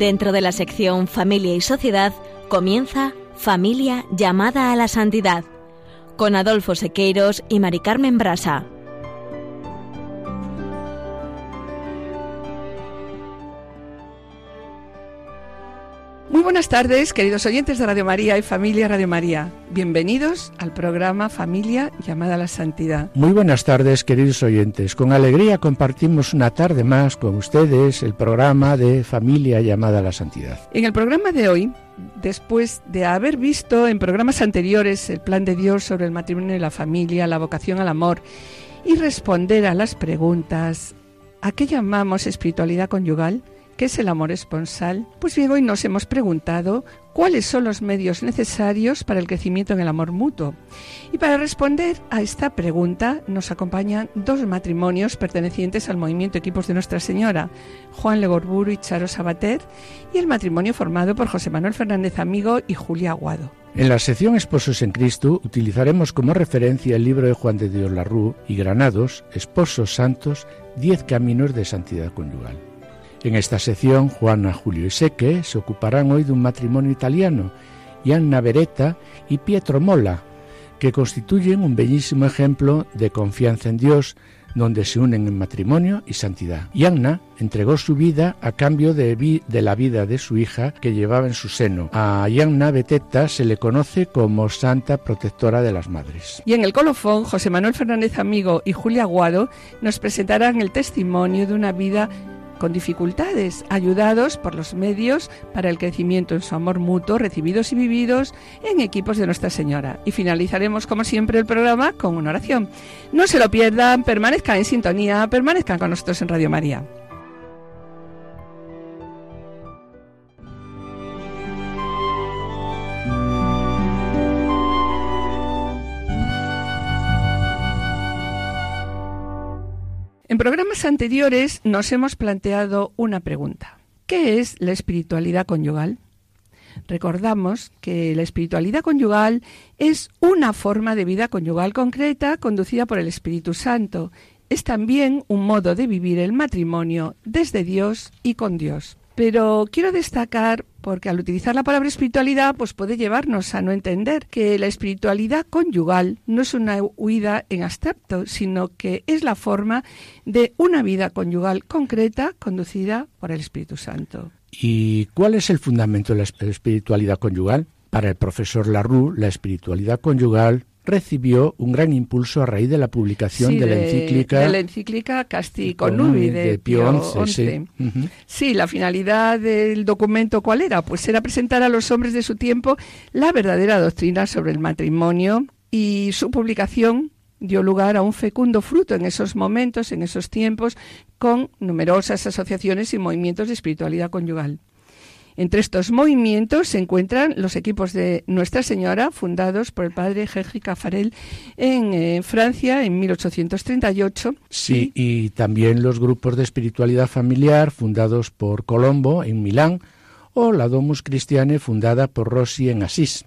Dentro de la sección Familia y Sociedad comienza Familia llamada a la santidad con Adolfo Sequeiros y Mari Carmen Brasa. Tardes, queridos oyentes de Radio María y familia Radio María. Bienvenidos al programa Familia llamada a la Santidad. Muy buenas tardes, queridos oyentes. Con alegría compartimos una tarde más con ustedes el programa de Familia llamada a la Santidad. En el programa de hoy, después de haber visto en programas anteriores el plan de Dios sobre el matrimonio y la familia, la vocación al amor y responder a las preguntas, ¿a qué llamamos espiritualidad conyugal? ¿Qué es el amor esponsal? Pues bien, hoy nos hemos preguntado cuáles son los medios necesarios para el crecimiento en el amor mutuo. Y para responder a esta pregunta nos acompañan dos matrimonios pertenecientes al movimiento Equipos de Nuestra Señora, Juan Legorburu y Charo Sabater, y el matrimonio formado por José Manuel Fernández Amigo y Julia Aguado. En la sección Esposos en Cristo utilizaremos como referencia el libro de Juan de Dios Larrú y Granados, Esposos Santos, Diez Caminos de Santidad Conyugal. En esta sección, Juana, Julio y Seque se ocuparán hoy de un matrimonio italiano, Anna Beretta y Pietro Mola, que constituyen un bellísimo ejemplo de confianza en Dios, donde se unen en matrimonio y santidad. Anna entregó su vida a cambio de, de, la vida de su hija que llevaba en su seno. A Yanna Beteta se le conoce como Santa Protectora de las Madres. Y en el colofón, José Manuel Fernández Amigo y Julia Aguado nos presentarán el testimonio de una vida con dificultades, ayudados por los medios para el crecimiento en su amor mutuo, recibidos y vividos en equipos de Nuestra Señora. Y finalizaremos, como siempre, el programa con una oración. No se lo pierdan, permanezcan en sintonía, permanezcan con nosotros en Radio María. En programas anteriores nos hemos planteado una pregunta. ¿Qué es la espiritualidad conyugal? Recordamos que la espiritualidad conyugal es una forma de vida conyugal concreta conducida por el Espíritu Santo. Es también un modo de vivir el matrimonio desde Dios y con Dios. Pero quiero destacar, porque al utilizar la palabra espiritualidad, pues puede llevarnos a no entender que la espiritualidad conyugal no es una huida en abstracto, sino que es la forma de una vida conyugal concreta conducida por el Espíritu Santo. ¿Y cuál es el fundamento de la espiritualidad conyugal? Para el profesor Larue, la espiritualidad conyugal recibió un gran impulso a raíz de la publicación de, la encíclica de la encíclica Casti Connubi de, Pío XI. Sí. sí, la finalidad del documento ¿cuál era? Pues era presentar a los hombres de su tiempo la verdadera doctrina sobre el matrimonio y su publicación dio lugar a un fecundo fruto en esos momentos, en esos tiempos, con numerosas asociaciones y movimientos de espiritualidad conyugal. Entre estos movimientos se encuentran los equipos de Nuestra Señora, fundados por el padre Gergi Cafarel en eh, Francia en 1838. Sí, y también los grupos de espiritualidad familiar, fundados por Colombo en Milán, o la Domus Christiane, fundada por Rossi en Asís.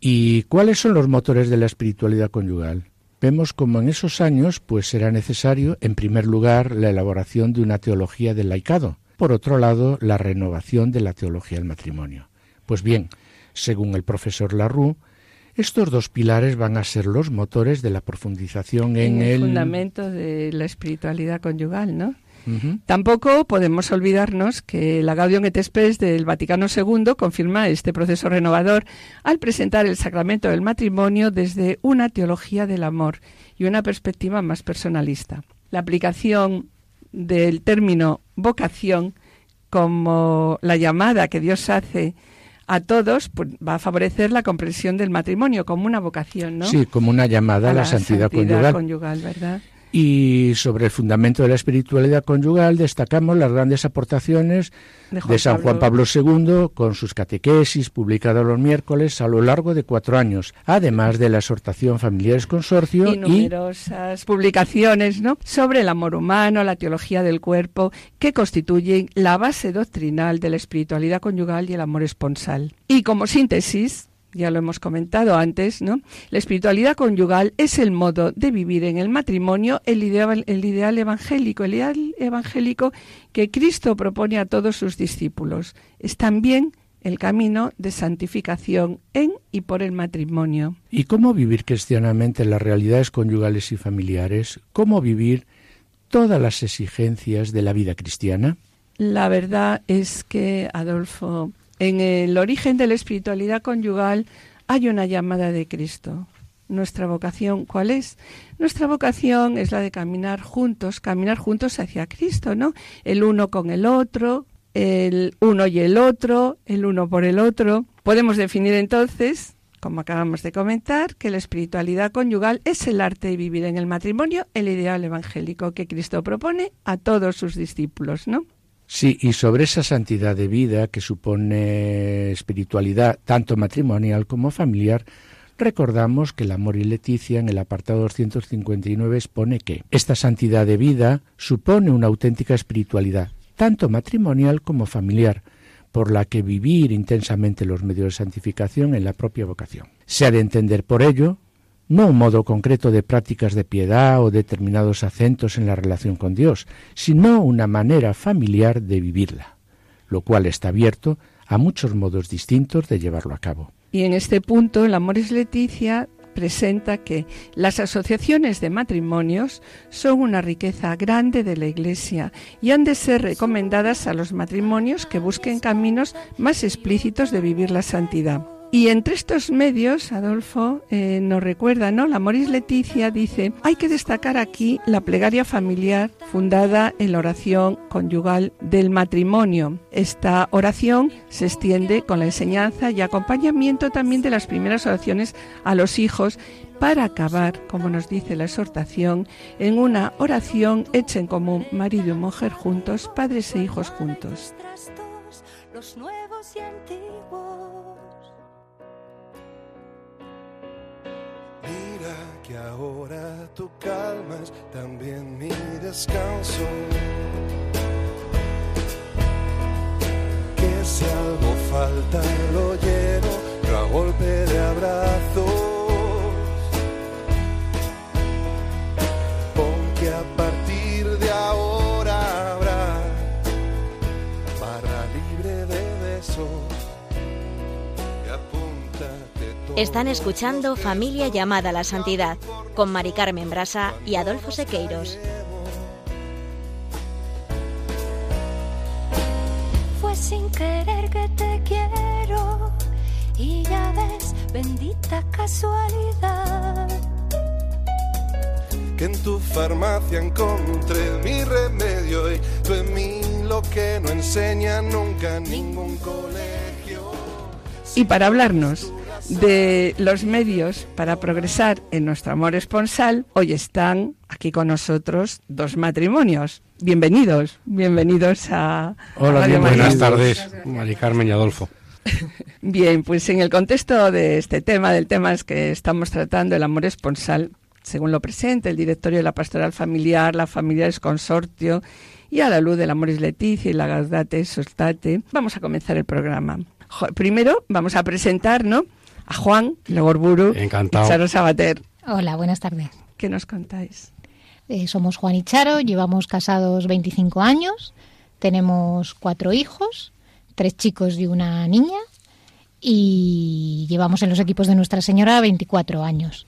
¿Y cuáles son los motores de la espiritualidad conyugal? Vemos como en esos años pues será necesario, en primer lugar, la elaboración de una teología del laicado, por otro lado, la renovación de la teología del matrimonio. Pues bien, según el profesor Larue, estos dos pilares van a ser los motores de la profundización en, el, fundamento de la espiritualidad conyugal, ¿no? Tampoco podemos olvidarnos que la Gaudium et Spes del Vaticano II confirma este proceso renovador al presentar el sacramento del matrimonio desde una teología del amor y una perspectiva más personalista. La aplicación del término vocación como la llamada que Dios hace a todos, pues va a favorecer la comprensión del matrimonio como una vocación, ¿no? Sí, como una llamada a, la, santidad, conyugal. conyugal, ¿verdad? Y sobre el fundamento de la espiritualidad conyugal destacamos las grandes aportaciones de, San Juan Pablo II con sus catequesis publicadas los miércoles a lo largo de cuatro años, además de la exhortación Familiares Consorcio y numerosas publicaciones ¿no? sobre el amor humano, la teología del cuerpo, que constituyen la base doctrinal de la espiritualidad conyugal y el amor esponsal. Y como síntesis, ya lo hemos comentado antes, ¿no? La espiritualidad conyugal es el modo de vivir en el matrimonio, el ideal, el ideal evangélico, el ideal evangélico que Cristo propone a todos sus discípulos. Es también el camino de santificación en y por el matrimonio. ¿Y cómo vivir cristianamente las realidades conyugales y familiares? ¿Cómo vivir todas las exigencias de la vida cristiana? La verdad es que, Adolfo, en el origen de la espiritualidad conyugal hay una llamada de Cristo. Nuestra vocación, ¿cuál es? Nuestra vocación es la de caminar juntos, caminar juntos hacia Cristo, ¿no? El uno con el otro, el uno y el otro, el uno por el otro. Podemos definir entonces, como acabamos de comentar, que la espiritualidad conyugal es el arte de vivir en el matrimonio, el ideal evangélico que Cristo propone a todos sus discípulos, ¿no? Sí, y sobre esa santidad de vida que supone espiritualidad tanto matrimonial como familiar, recordamos que el Amor y Leticia en el apartado 259 expone que esta santidad de vida supone una auténtica espiritualidad, tanto matrimonial como familiar, por la que vivir intensamente los medios de santificación en la propia vocación. Se ha de entender por ello no un modo concreto de prácticas de piedad o determinados acentos en la relación con Dios, sino una manera familiar de vivirla, lo cual está abierto a muchos modos distintos de llevarlo a cabo. Y en este punto, el Amores Leticia presenta que las asociaciones de matrimonios son una riqueza grande de la Iglesia y han de ser recomendadas a los matrimonios que busquen caminos más explícitos de vivir la santidad. Y entre estos medios, Adolfo eh, nos recuerda, ¿no? La Moris Leticia dice, hay que destacar aquí la plegaria familiar fundada en la oración conyugal del matrimonio. Esta oración se extiende con la enseñanza y acompañamiento también de las primeras oraciones a los hijos para acabar, como nos dice la exhortación, en una oración hecha en común, marido y mujer juntos, padres e hijos juntos. Ahora tú calmas también mi descanso. Que si algo falta lo lleno, yo a golpe de abrazos. Están escuchando Familia llamada a la Santidad con Mari Carmen Brasa y Adolfo Sequeiros. Fue sin querer que te quiero y ya ves, bendita casualidad. Que en tu farmacia encontré mi remedio y tú en mí lo que no enseña nunca ningún colegio. Y para hablarnos de los medios para progresar en nuestro amor esponsal, hoy están aquí con nosotros dos matrimonios. Bienvenidos, bienvenidos a... Hola, buenas tardes, Mari Carmen y Adolfo. Bien, pues en el contexto de este tema, del tema es que estamos tratando, el amor esponsal, según lo presente el directorio de la pastoral familiar, la familia consortio y a la luz del amor es Leticia y la Gaudate Sostate, vamos a comenzar el programa. Primero vamos a presentar, ¿no? A Juan Legorburu Encantado. y Charo Sabater. Hola, buenas tardes. ¿Qué nos contáis? Eh, somos Juan y Charo, llevamos casados 25 años, tenemos cuatro hijos, tres chicos y una niña, y llevamos en los equipos de Nuestra Señora 24 años.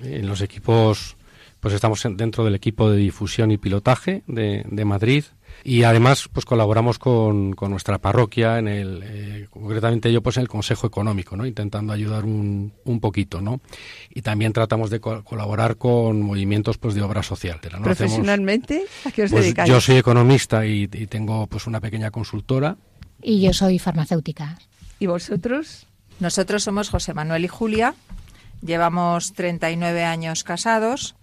En los equipos, pues estamos dentro del equipo de difusión y pilotaje de, de Madrid, y además pues colaboramos con, con nuestra parroquia en el eh, concretamente yo pues en el consejo económico no intentando ayudar un, un poquito no y también tratamos de colaborar con movimientos pues de obra social ¿no? profesionalmente a qué os pues, dedicáis yo soy economista y, y tengo pues una pequeña consultora. Y yo soy farmacéutica. Y vosotros nosotros somos José Manuel y Julia. Llevamos 39 años casados.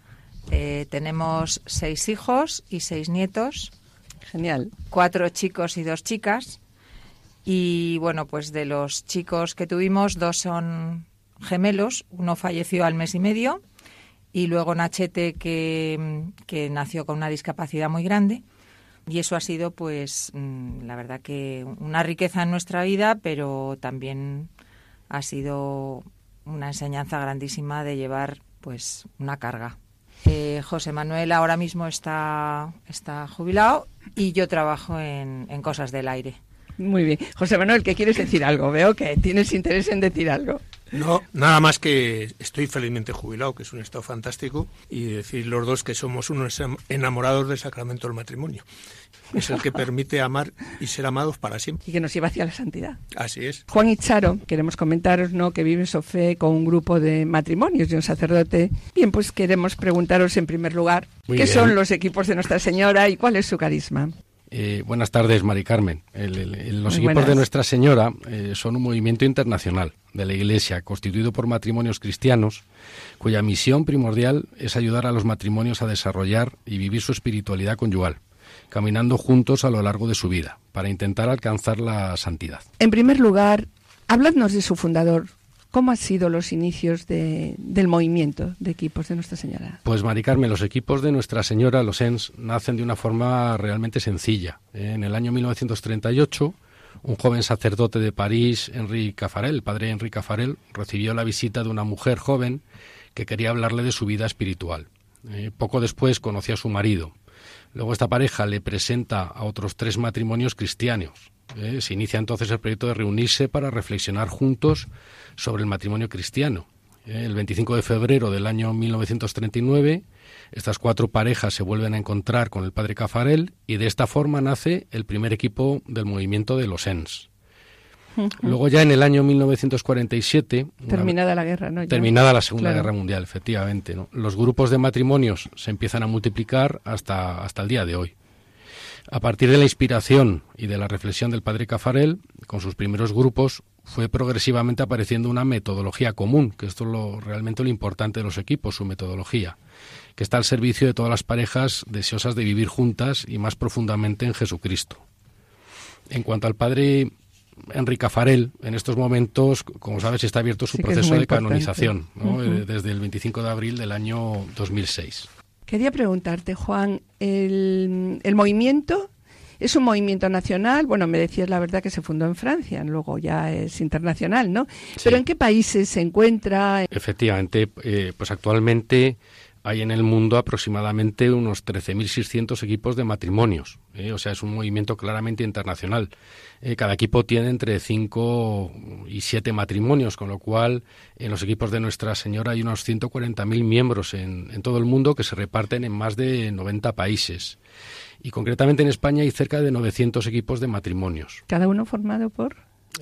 Eh, tenemos seis hijos y seis nietos Genial. Cuatro chicos y dos chicas. Y bueno, pues de los chicos que tuvimos, dos son gemelos. Uno falleció al mes y medio. Y luego Nachete, que, que nació con una discapacidad muy grande. Y eso ha sido, pues, mm, la verdad que una riqueza en nuestra vida, pero también ha sido una enseñanza grandísima de llevar pues una carga. Eh, José Manuel ahora mismo está, está jubilado y yo trabajo en, en cosas del aire. Muy bien. José Manuel, ¿qué quieres decir algo? Veo que tienes interés en decir algo. No, nada más que estoy felizmente jubilado, que es un estado fantástico, y decir los dos que somos unos enamorados del sacramento del matrimonio. Es el que permite amar y ser amados para siempre. Y que nos lleva hacia la santidad. Así es. Juan y Charo, queremos comentaros ¿no? que vive su fe con un grupo de matrimonios y un sacerdote. Bien, pues queremos preguntaros en primer lugar, ¿qué son los equipos de Nuestra Señora y cuál es su carisma? Eh, buenas tardes, Mari Carmen. los equipos de Nuestra Señora eh, son un movimiento internacional de la Iglesia constituido por matrimonios cristianos cuya misión primordial es ayudar a los matrimonios a desarrollar y vivir su espiritualidad conyugal, caminando juntos a lo largo de su vida para intentar alcanzar la santidad. En primer lugar, habladnos de su fundador, ¿Cómo han sido los inicios del movimiento de equipos de Nuestra Señora? Pues, Mari Carmen, los equipos de Nuestra Señora, los ENS, nacen de una forma realmente sencilla. En el año 1938, un joven sacerdote de París, Henri Caffarel, el padre Henri Caffarel, recibió la visita de una mujer joven que quería hablarle de su vida espiritual. Eh, poco después conoció a su marido. Luego esta pareja le presenta a otros tres matrimonios cristianos. Eh, se inicia entonces el proyecto de reunirse para reflexionar juntos sobre el matrimonio cristiano. Eh, el 25 de febrero del año 1939, estas cuatro parejas se vuelven a encontrar con el padre Cafarel y de esta forma nace el primer equipo del movimiento de los ENS. Luego ya en el año 1947... Terminada la guerra, ¿no? Terminada la Segunda Guerra Mundial, efectivamente. Los grupos de matrimonios se empiezan a multiplicar hasta, hasta el día de hoy. A partir de la inspiración y de la reflexión del padre Cafarel, con sus primeros grupos, fue progresivamente apareciendo una metodología común, que esto es lo, realmente lo importante de los equipos, su metodología, que está al servicio de todas las parejas deseosas de vivir juntas y más profundamente en Jesucristo. En cuanto al padre Enrique Cafarel, en estos momentos, como sabes, está abierto su proceso de canonización, eh, desde el 25 de abril del año 2006. Quería preguntarte, Juan, el, movimiento es un movimiento nacional, bueno, me decías la verdad que se fundó en Francia, luego ya es internacional, ¿no? Pero ¿en qué países se encuentra? Efectivamente, eh, pues actualmente hay en el mundo aproximadamente unos 13.600 equipos de matrimonios. ¿eh? O sea, es un movimiento claramente internacional. Eh, cada equipo tiene entre 5 y 7 matrimonios, con lo cual en los equipos de Nuestra Señora hay unos 140.000 miembros en, en todo el mundo que se reparten en más de 90 países. Y concretamente en España hay cerca de 900 equipos de matrimonios. ¿Cada uno formado por?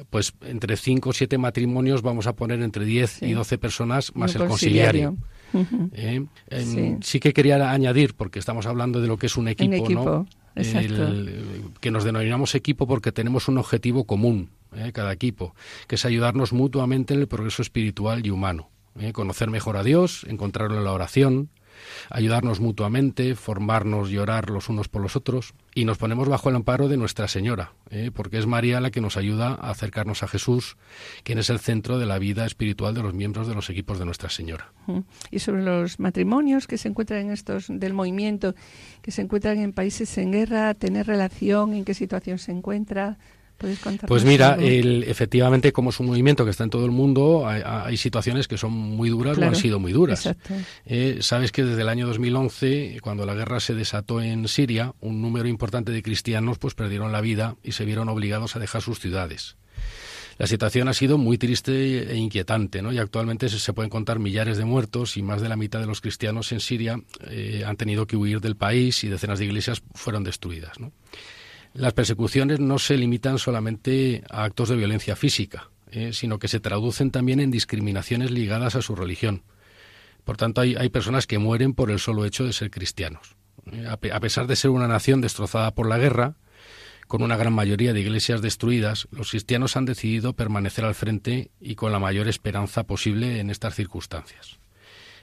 Pues entre 5 o 7 matrimonios vamos a poner entre 10 y 12 personas más el conciliario. ¿Eh? sí. que quería añadir, porque estamos hablando de lo que es un equipo, ¿no? que nos denominamos equipo porque tenemos un objetivo común, ¿eh? cada equipo, que es ayudarnos mutuamente en el progreso espiritual y humano. ¿eh? Conocer mejor a Dios, encontrarlo en la oración, ayudarnos mutuamente, formarnos y orar los unos por los otros, y nos ponemos bajo el amparo de Nuestra Señora, ¿eh? porque es María la que nos ayuda a acercarnos a Jesús, quien es el centro de la vida espiritual de los miembros de los equipos de Nuestra Señora. Y sobre los matrimonios que se encuentran en estos del movimiento, que se encuentran en países en guerra, tener relación, en qué situación se encuentra. Pues mira, efectivamente, como es un movimiento que está en todo el mundo, hay, situaciones que son muy duras o han sido muy duras. Eh, Sabes que desde el año 2011, cuando la guerra se desató en Siria, un número importante de cristianos pues perdieron la vida y se vieron obligados a dejar sus ciudades. La situación ha sido muy triste e inquietante, ¿no? Y actualmente se, pueden contar millares de muertos y más de la mitad de los cristianos en Siria eh, han tenido que huir del país y decenas de iglesias fueron destruidas, ¿no? Las persecuciones no se limitan solamente a actos de violencia física, eh, sino que se traducen también en discriminaciones ligadas a su religión. Por tanto, hay, personas que mueren por el solo hecho de ser cristianos. Eh, a, pesar de ser una nación destrozada por la guerra, con una gran mayoría de iglesias destruidas, los cristianos han decidido permanecer al frente y con la mayor esperanza posible en estas circunstancias.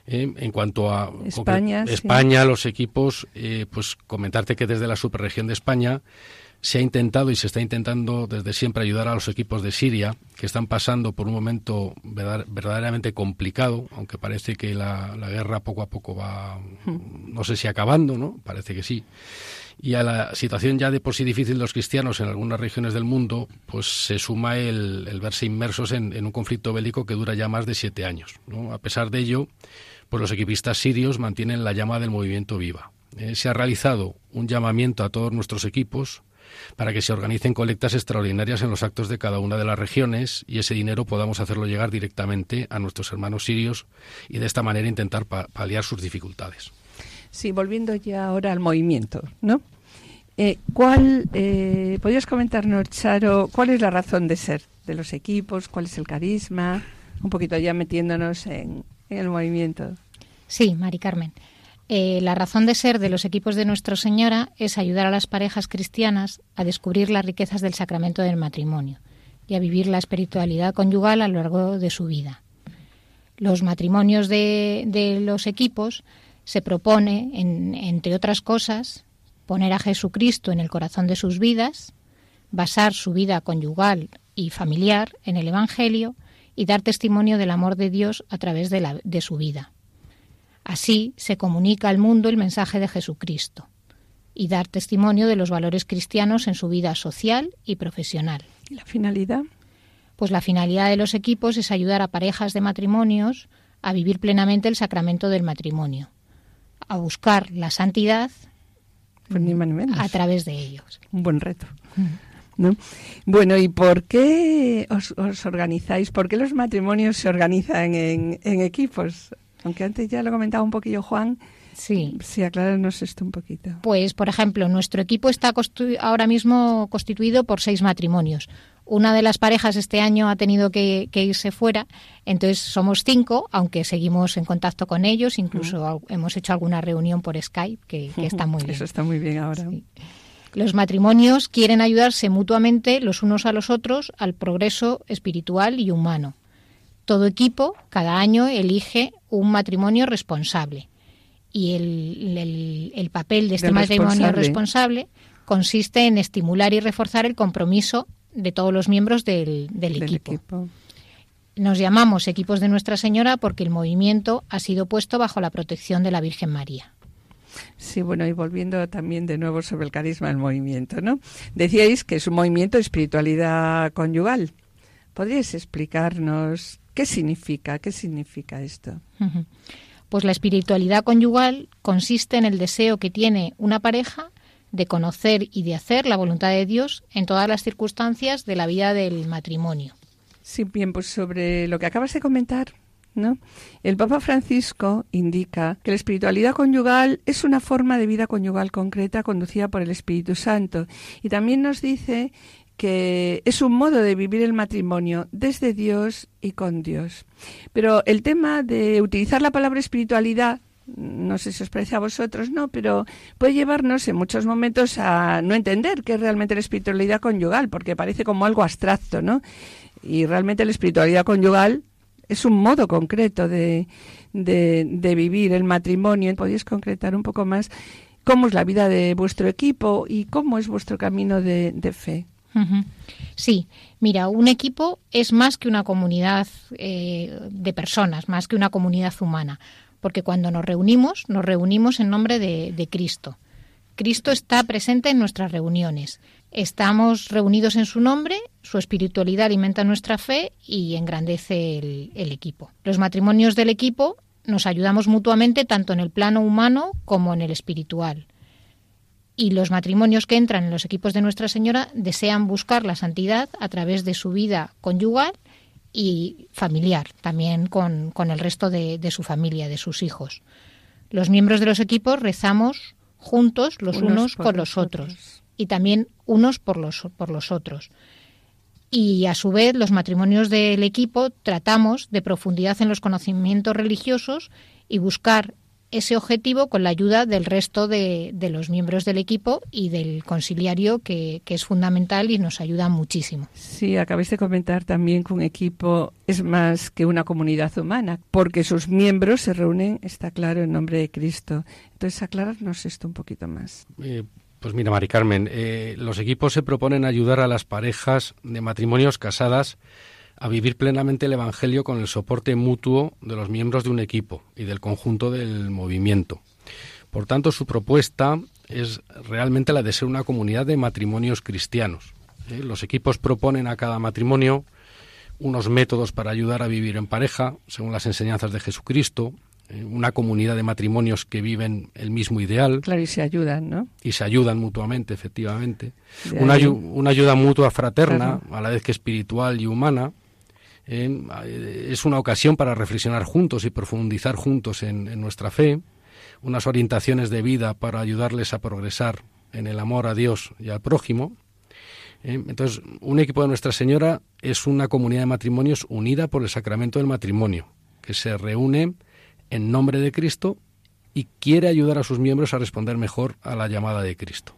Eh, en cuanto a España, España los equipos, pues comentarte que desde la superregión de España se ha intentado y se está intentando desde siempre ayudar a los equipos de Siria que están pasando por un momento verdaderamente complicado, aunque parece que la, guerra poco a poco va, no sé si acabando, ¿no? Parece que sí. Y a la situación ya de por sí difícil de los cristianos en algunas regiones del mundo, pues se suma el, verse inmersos en, un conflicto bélico que dura ya más de siete años. ¿no? A pesar de ello, pues los equipistas sirios mantienen la llama del movimiento viva. Eh, se ha realizado un llamamiento a todos nuestros equipos para que se organicen colectas extraordinarias en los actos de cada una de las regiones y ese dinero podamos hacerlo llegar directamente a nuestros hermanos sirios y de esta manera intentar paliar sus dificultades. Sí, volviendo ya ahora al movimiento, ¿no? Eh, ¿Cuál, eh, podrías comentarnos, Charo, cuál es la razón de ser de los equipos? ¿Cuál es el carisma? Un poquito ya metiéndonos en, en el movimiento. Sí, Mari Carmen. Eh, la razón de ser de los equipos de Nuestra Señora es ayudar a las parejas cristianas a descubrir las riquezas del sacramento del matrimonio y a vivir la espiritualidad conyugal a lo largo de su vida. Los matrimonios de, los equipos se propone, entre otras cosas, poner a Jesucristo en el corazón de sus vidas, basar su vida conyugal y familiar en el Evangelio y dar testimonio del amor de Dios a través de su vida. Así se comunica al mundo el mensaje de Jesucristo y dar testimonio de los valores cristianos en su vida social y profesional. ¿Y la finalidad? Pues la finalidad de los equipos es ayudar a parejas de matrimonios a vivir plenamente el sacramento del matrimonio, a buscar la santidad pues a través de ellos. Un buen reto. ¿No? Bueno, ¿y por qué os, organizáis? ¿Por qué los matrimonios se organizan en, en equipos? Aunque antes ya lo comentaba un poquillo Juan. Sí. Sí, acláranos esto un poquito. Pues, por ejemplo, nuestro equipo está ahora mismo constituido por seis matrimonios. Una de las parejas este año ha tenido que, irse fuera, entonces somos cinco, aunque seguimos en contacto con ellos, incluso hemos hecho alguna reunión por Skype, que, está muy bien. Eso está muy bien ahora. Los matrimonios quieren ayudarse mutuamente los unos a los otros al progreso espiritual y humano. Todo equipo cada año elige un matrimonio responsable y el, papel de este matrimonio responsable. consiste en estimular y reforzar el compromiso de todos los miembros del, equipo. Nos llamamos equipos de Nuestra Señora porque el movimiento ha sido puesto bajo la protección de la Virgen María. Sí, bueno, y volviendo también de nuevo sobre el carisma del movimiento, ¿no? Decíais que es un movimiento de espiritualidad conyugal. ¿Podríais explicarnos ¿Qué significa? ¿Qué significa esto? Pues la espiritualidad conyugal consiste en el deseo que tiene una pareja de conocer y de hacer la voluntad de Dios en todas las circunstancias de la vida del matrimonio. Sí, bien, pues sobre lo que acabas de comentar, ¿no? El Papa Francisco indica que la espiritualidad conyugal es una forma de vida conyugal concreta conducida por el Espíritu Santo y también nos dice que es un modo de vivir el matrimonio desde Dios y con Dios. Pero el tema de utilizar la palabra espiritualidad, no sé si os parece a vosotros, no, pero puede llevarnos en muchos momentos a no entender qué es realmente la espiritualidad conyugal, porque parece como algo abstracto, ¿no? Y realmente la espiritualidad conyugal es un modo concreto de, de, vivir el matrimonio. ¿Podéis concretar un poco más cómo es la vida de vuestro equipo y cómo es vuestro camino de fe? Sí, mira, un equipo es más que una comunidad eh, de personas, más que una comunidad humana, porque cuando nos reunimos, nos reunimos en nombre de, Cristo. Cristo está presente en nuestras reuniones. Estamos reunidos en su nombre, su espiritualidad alimenta nuestra fe y engrandece el equipo. Los matrimonios del equipo nos ayudamos mutuamente tanto en el plano humano como en el espiritual y los matrimonios que entran en los equipos de Nuestra Señora desean buscar la santidad a través de su vida conyugal y familiar, también con, el resto de, su familia, de sus hijos. Los miembros de los equipos rezamos juntos los unos, con los otros. y también unos por los, por los otros. Y a su vez los matrimonios del equipo tratamos de profundidad en los conocimientos religiosos y buscar ese objetivo con la ayuda del resto de, los miembros del equipo y del conciliario, que, es fundamental y nos ayuda muchísimo. Sí, acabáis de comentar también que un equipo es más que una comunidad humana, porque sus miembros se reúnen, está claro, en nombre de Cristo. Entonces, aclararnos esto un poquito más. Eh, Pues mira, Mari Carmen, eh, los equipos se proponen ayudar a las parejas de matrimonios casadas a vivir plenamente el Evangelio con el soporte mutuo de los miembros de un equipo y del conjunto del movimiento. Por tanto, su propuesta es realmente la de ser una comunidad de matrimonios cristianos. ¿eh? Los equipos proponen a cada matrimonio unos métodos para ayudar a vivir en pareja, según las enseñanzas de Jesucristo, eh, una comunidad de matrimonios que viven el mismo ideal. Claro, y se ayudan, ¿no? Y se ayudan mutuamente, efectivamente. Una, una, ayuda mutua fraterna, a la vez que espiritual y humana. Eh, es una ocasión para reflexionar juntos y profundizar juntos en, nuestra fe, unas orientaciones de vida para ayudarles a progresar en el amor a Dios y al prójimo. Eh, entonces, un equipo de Nuestra Señora es una comunidad de matrimonios unida por el sacramento del matrimonio, que se reúne en nombre de Cristo y quiere ayudar a sus miembros a responder mejor a la llamada de Cristo.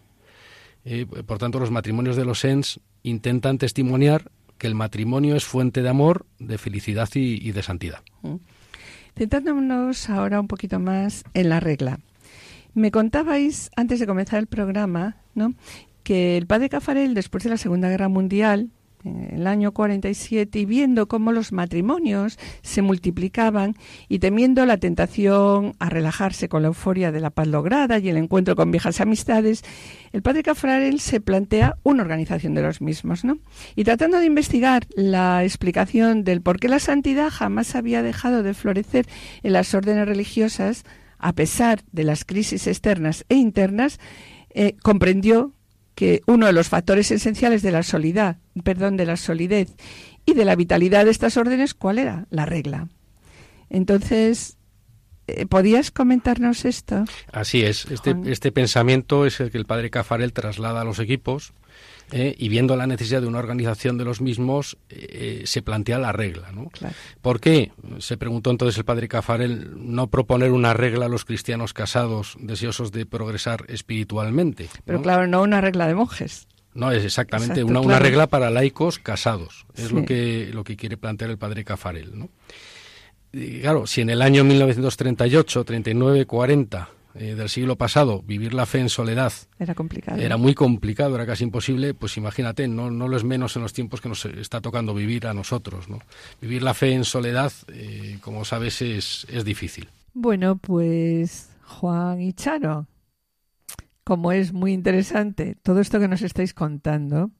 Eh, por tanto, los matrimonios de los ENS intentan testimoniar que el matrimonio es fuente de amor, de felicidad y, de santidad. Mm. Centrándonos ahora un poquito más en la regla. Me contabais antes de comenzar el programa, ¿no? que el padre Cafarel, después de la Segunda Guerra Mundial, en el año 47 y viendo cómo los matrimonios se multiplicaban y temiendo la tentación a relajarse con la euforia de la paz lograda y el encuentro con viejas amistades, el padre Cafrarel se plantea una organización de los mismos, ¿no? Y tratando de investigar la explicación del por qué la santidad jamás había dejado de florecer en las órdenes religiosas, a pesar de las crisis externas e internas, eh, comprendió que uno de los factores esenciales de la solidez, perdón, de la solidez y de la vitalidad de estas órdenes, ¿cuál era? La regla. Entonces, eh, ¿podías comentarnos esto? Así es. Este, este pensamiento es el que el padre Cafarel traslada a los equipos ¿eh? y viendo la necesidad de una organización de los mismos, eh, se plantea la regla. ¿no? ¿Por qué? Se preguntó entonces el padre Cafarel, no proponer una regla a los cristianos casados deseosos de progresar espiritualmente. Pero claro, no una regla de monjes. No, es exactamente una, una, regla para laicos casados. Es lo, que, lo que quiere plantear el padre Cafarel. ¿no? Y claro, si en el año 1938, 39, 40 eh, del siglo pasado, vivir la fe en soledad era complicado. Era muy complicado, era casi imposible, pues imagínate, no, no lo es menos en los tiempos que nos está tocando vivir a nosotros. ¿no? Vivir la fe en soledad, eh, como sabes, es, es difícil. Bueno, pues Juan y Charo, como es muy interesante todo esto que nos estáis contando,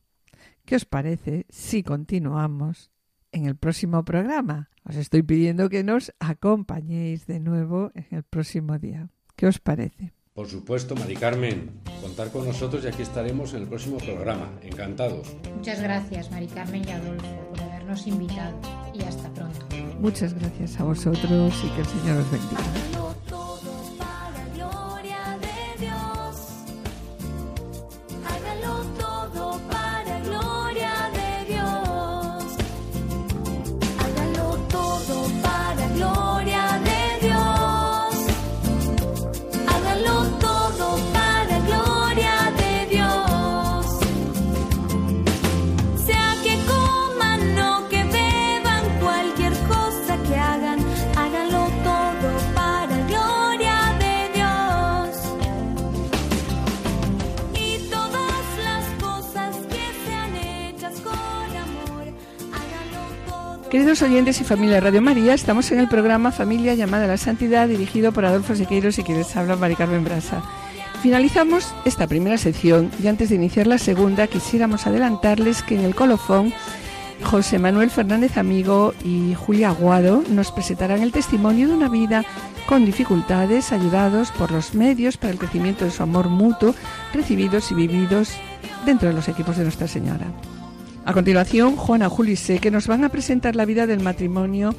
¿qué os parece si continuamos en el próximo programa? Os estoy pidiendo que nos acompañéis de nuevo en el próximo día. ¿Qué os parece? Por supuesto, Mari Carmen, contar con nosotros y aquí estaremos en el próximo programa. Encantados. Muchas gracias, Mari Carmen y Adolfo, por habernos invitado y hasta pronto. Muchas gracias a vosotros y que el Señor os bendiga. Queridos oyentes y familia Radio María, estamos en el programa Familia llamada a la Santidad, dirigido por Adolfo Sequeiros y quienes habla Mari Carmen Brasa. Finalizamos esta primera sección y antes de iniciar la segunda quisiéramos adelantarles que en el colofón José Manuel Fernández Amigo y Julia Aguado nos presentarán el testimonio de una vida con dificultades, ayudados por los medios para el crecimiento de su amor mutuo, recibidos y vividos dentro de los equipos de Nuestra Señora. A continuación, Juana Julise, que nos van a presentar la vida del matrimonio,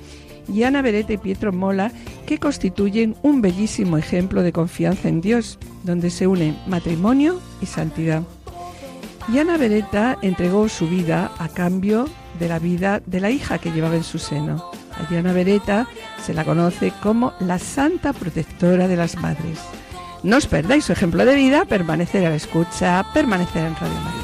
y Ana Beretta y Pietro Mola, que constituyen un bellísimo ejemplo de confianza en Dios, donde se unen matrimonio y santidad. Y Ana Beretta entregó su vida a cambio de la vida de la hija que llevaba en su seno. A Diana Beretta se la conoce como la santa protectora de las madres. No os perdáis su ejemplo de vida, permanecer a la escucha, permanecer en Radio María.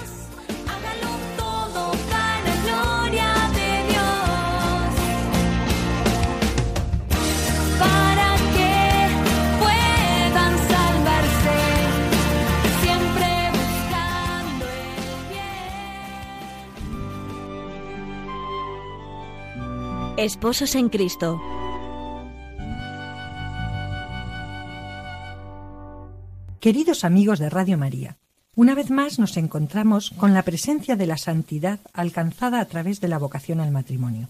Esposos en Cristo. Queridos amigos de Radio María, una vez más nos encontramos con la presencia de la santidad alcanzada a través de la vocación al matrimonio.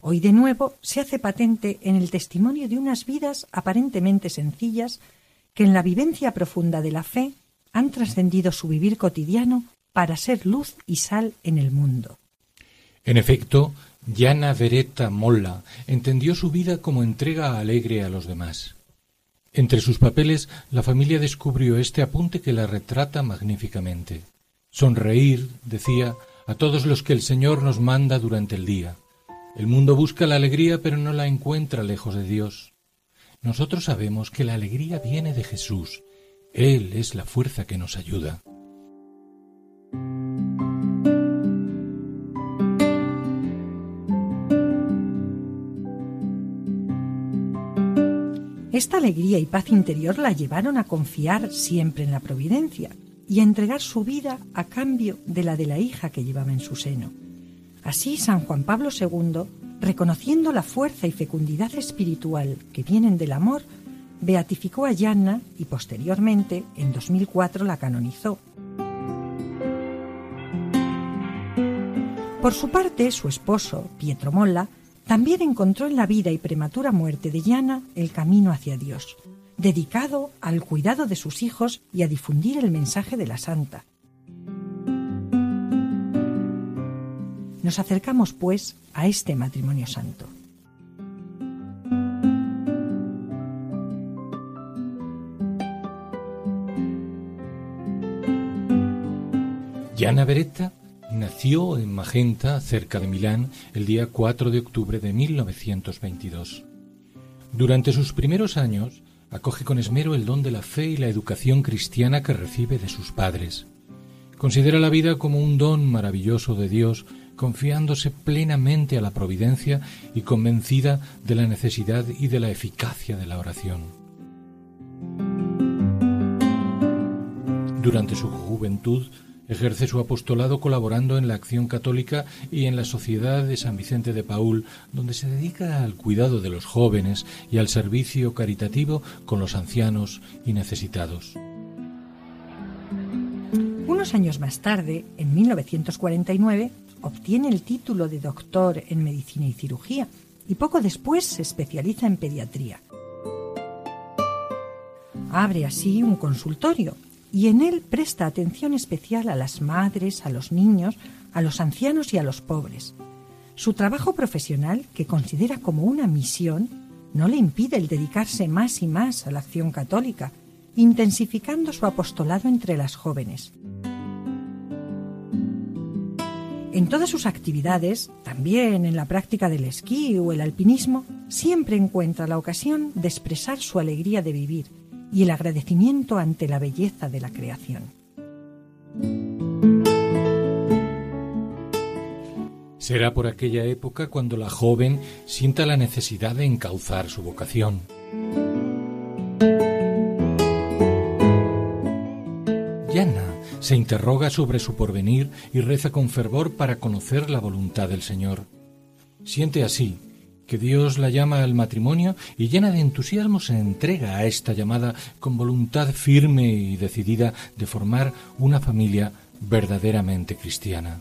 Hoy de nuevo se hace patente en el testimonio de unas vidas aparentemente sencillas que en la vivencia profunda de la fe han trascendido su vivir cotidiano para ser luz y sal en el mundo. En efecto, Yana Vereta Molla entendió su vida como entrega alegre a los demás. Entre sus papeles, la familia descubrió este apunte que la retrata magníficamente. Sonreír, decía, a todos los que el Señor nos manda durante el día. El mundo busca la alegría, pero no la encuentra lejos de Dios. Nosotros sabemos que la alegría viene de Jesús. Él es la fuerza que nos ayuda. Esta alegría y paz interior la llevaron a confiar siempre en la providencia y a entregar su vida a cambio de la de la hija que llevaba en su seno. Así San Juan Pablo II, reconociendo la fuerza y fecundidad espiritual que vienen del amor, beatificó a Yanna y posteriormente, en 2004, la canonizó. Por su parte, su esposo, Pietro Molla, también encontró en la vida y prematura muerte de Yana el camino hacia Dios, dedicado al cuidado de sus hijos y a difundir el mensaje de la Santa. Nos acercamos, pues, a este matrimonio santo. Yana Beretta Nació en Magenta, cerca de Milán, el día 4 de octubre de 1922. Durante sus primeros años, acoge con esmero el don de la fe y la educación cristiana que recibe de sus padres. Considera la vida como un don maravilloso de Dios, confiándose plenamente a la providencia y convencida de la necesidad y de la eficacia de la oración. Durante su juventud, Ejerce su apostolado colaborando en la acción católica y en la Sociedad de San Vicente de Paul, donde se dedica al cuidado de los jóvenes y al servicio caritativo con los ancianos y necesitados. Unos años más tarde, en 1949, obtiene el título de doctor en medicina y cirugía y poco después se especializa en pediatría. Abre así un consultorio y en él presta atención especial a las madres, a los niños, a los ancianos y a los pobres. Su trabajo profesional, que considera como una misión, no le impide el dedicarse más y más a la acción católica, intensificando su apostolado entre las jóvenes. En todas sus actividades, también en la práctica del esquí o el alpinismo, siempre encuentra la ocasión de expresar su alegría de vivir y el agradecimiento ante la belleza de la creación. Será por aquella época cuando la joven sienta la necesidad de encauzar su vocación. Yana se interroga sobre su porvenir y reza con fervor para conocer la voluntad del Señor. Siente así que Dios la llama al matrimonio y llena de entusiasmo se entrega a esta llamada con voluntad firme y decidida de formar una familia verdaderamente cristiana.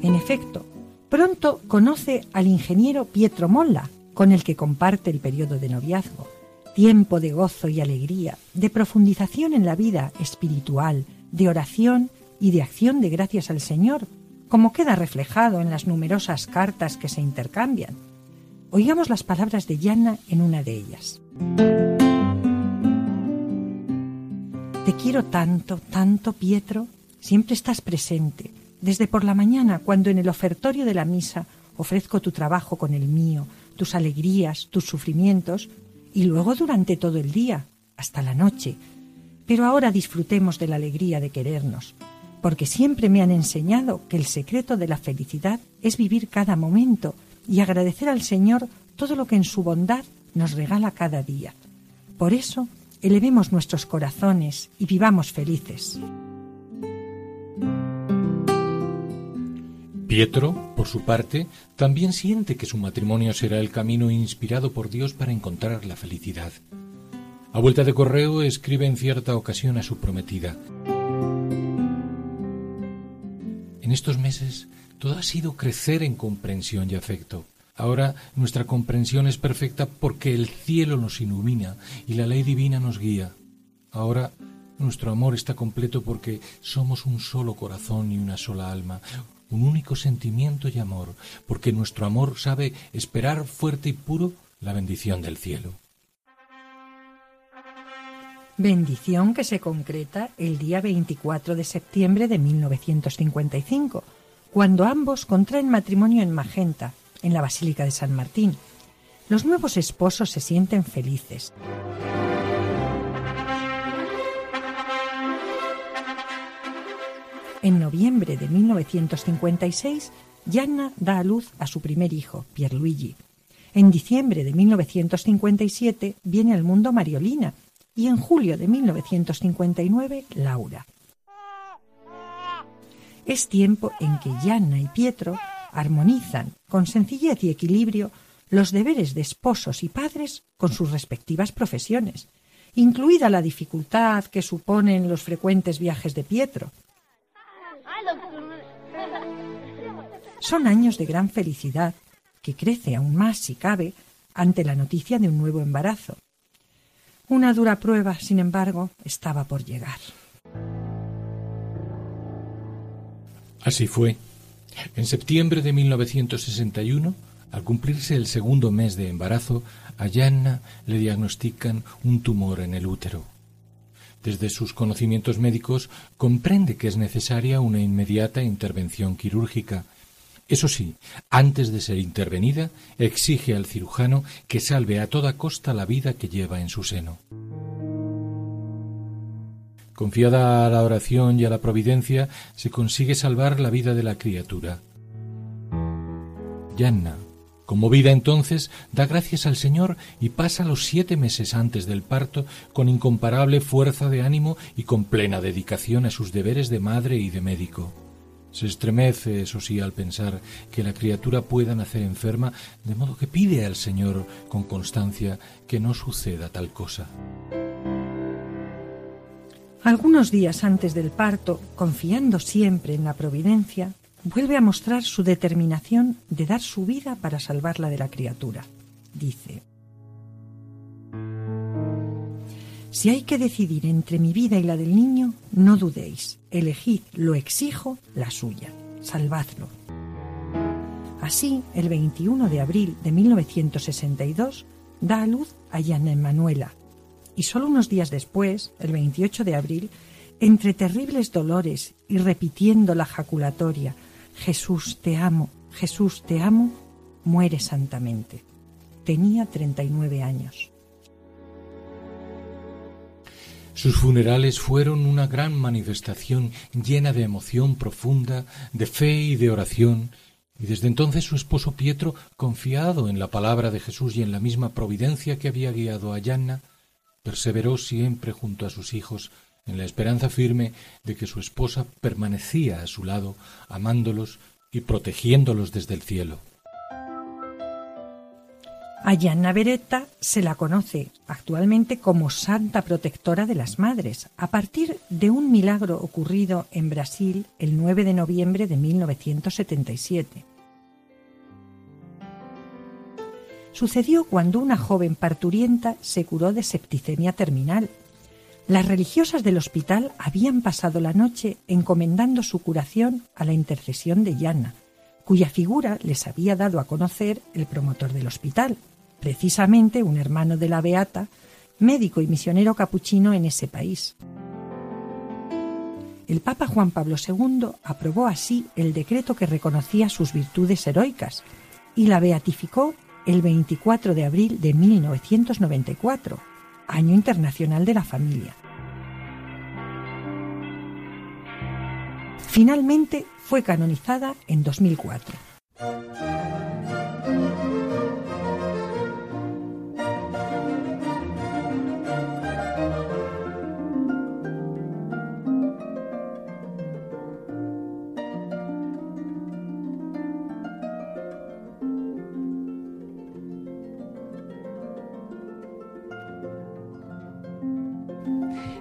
En efecto, pronto conoce al ingeniero Pietro Molla, con el que comparte el periodo de noviazgo, tiempo de gozo y alegría, de profundización en la vida espiritual, de oración y de acción de gracias al Señor, como queda reflejado en las numerosas cartas que se intercambian. Oigamos las palabras de Yana en una de ellas. Te quiero tanto, tanto, Pietro. Siempre estás presente, desde por la mañana, cuando en el ofertorio de la misa ofrezco tu trabajo con el mío, tus alegrías, tus sufrimientos, y luego durante todo el día, hasta la noche. Pero ahora disfrutemos de la alegría de querernos, porque siempre me han enseñado que el secreto de la felicidad es vivir cada momento y agradecer al Señor todo lo que en su bondad nos regala cada día. Por eso, elevemos nuestros corazones y vivamos felices. Pietro, por su parte, también siente que su matrimonio será el camino inspirado por Dios para encontrar la felicidad. A vuelta de correo escribe en cierta ocasión a su prometida. En estos meses todo ha sido crecer en comprensión y afecto. Ahora nuestra comprensión es perfecta porque el cielo nos ilumina y la ley divina nos guía. Ahora nuestro amor está completo porque somos un solo corazón y una sola alma, un único sentimiento y amor, porque nuestro amor sabe esperar fuerte y puro la bendición del cielo. Bendición que se concreta el día 24 de septiembre de 1955, cuando ambos contraen matrimonio en Magenta, en la Basílica de San Martín. Los nuevos esposos se sienten felices. En noviembre de 1956, Gianna da a luz a su primer hijo, Pierluigi. En diciembre de 1957 viene al mundo Mariolina y en julio de 1959 Laura. Es tiempo en que Gianna y Pietro armonizan con sencillez y equilibrio los deberes de esposos y padres con sus respectivas profesiones, incluida la dificultad que suponen los frecuentes viajes de Pietro, Son años de gran felicidad, que crece aún más si cabe ante la noticia de un nuevo embarazo. Una dura prueba, sin embargo, estaba por llegar. Así fue. En septiembre de 1961, al cumplirse el segundo mes de embarazo, a Yanna le diagnostican un tumor en el útero. Desde sus conocimientos médicos comprende que es necesaria una inmediata intervención quirúrgica. Eso sí, antes de ser intervenida, exige al cirujano que salve a toda costa la vida que lleva en su seno. Confiada a la oración y a la providencia, se consigue salvar la vida de la criatura. Yanna, Conmovida entonces, da gracias al Señor y pasa los siete meses antes del parto con incomparable fuerza de ánimo y con plena dedicación a sus deberes de madre y de médico. Se estremece, eso sí, al pensar que la criatura pueda nacer enferma, de modo que pide al Señor con constancia que no suceda tal cosa. Algunos días antes del parto, confiando siempre en la providencia, vuelve a mostrar su determinación de dar su vida para salvarla de la criatura. Dice, Si hay que decidir entre mi vida y la del niño, no dudéis, elegid, lo exijo, la suya, salvadlo. Así, el 21 de abril de 1962, da a luz a Yana Emanuela, y solo unos días después, el 28 de abril, entre terribles dolores y repitiendo la jaculatoria, Jesús te amo, Jesús te amo, muere santamente. Tenía 39 años. Sus funerales fueron una gran manifestación llena de emoción profunda, de fe y de oración, y desde entonces su esposo Pietro, confiado en la palabra de Jesús y en la misma providencia que había guiado a Yanna, perseveró siempre junto a sus hijos en la esperanza firme de que su esposa permanecía a su lado, amándolos y protegiéndolos desde el cielo. A Gianna Beretta se la conoce actualmente como Santa Protectora de las Madres, a partir de un milagro ocurrido en Brasil el 9 de noviembre de 1977. Sucedió cuando una joven parturienta se curó de septicemia terminal las religiosas del hospital habían pasado la noche encomendando su curación a la intercesión de Yana, cuya figura les había dado a conocer el promotor del hospital, precisamente un hermano de la Beata, médico y misionero capuchino en ese país. El Papa Juan Pablo II aprobó así el decreto que reconocía sus virtudes heroicas y la beatificó el 24 de abril de 1994 Año Internacional de la Familia. Finalmente fue canonizada en 2004.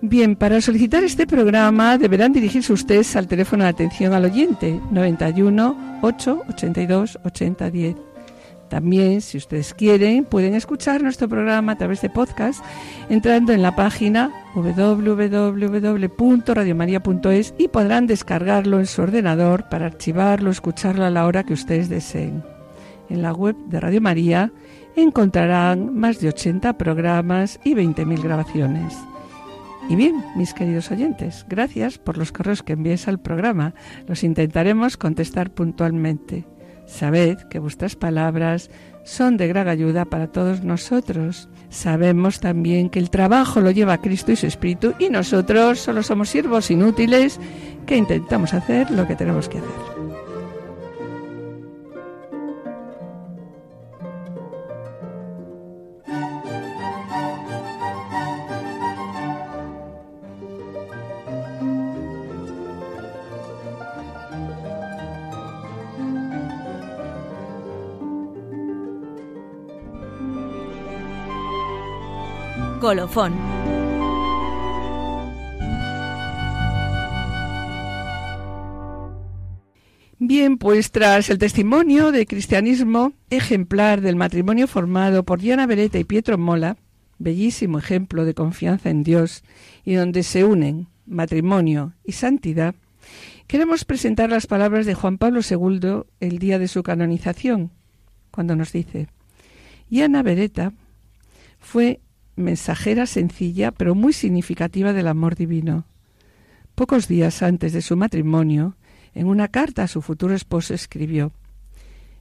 Bien, para solicitar este programa deberán dirigirse ustedes al teléfono de atención al oyente 91 8 82 80 10. También, si ustedes quieren, pueden escuchar nuestro programa a través de podcast entrando en la página www.radiomaria.es y podrán descargarlo en su ordenador para archivarlo, escucharlo a la hora que ustedes deseen. En la web de Radio María encontrarán más de 80 programas y 20.000 grabaciones. Y bien, mis queridos oyentes, gracias por los correos que envíes al programa. Los intentaremos contestar puntualmente. Sabed que vuestras palabras son de gran ayuda para todos nosotros. Sabemos también que el trabajo lo lleva Cristo y su Espíritu y nosotros solo somos siervos inútiles que intentamos hacer lo que tenemos que hacer. Colofón. Bien, pues tras el testimonio de cristianismo ejemplar del matrimonio formado por Diana Beretta y Pietro Mola, bellísimo ejemplo de confianza en Dios y donde se unen matrimonio y santidad, queremos presentar las palabras de Juan Pablo II el día de su canonización, cuando nos dice, Diana Beretta fue mensajera sencilla pero muy significativa del amor divino. Pocos días antes de su matrimonio, en una carta a su futuro esposo escribió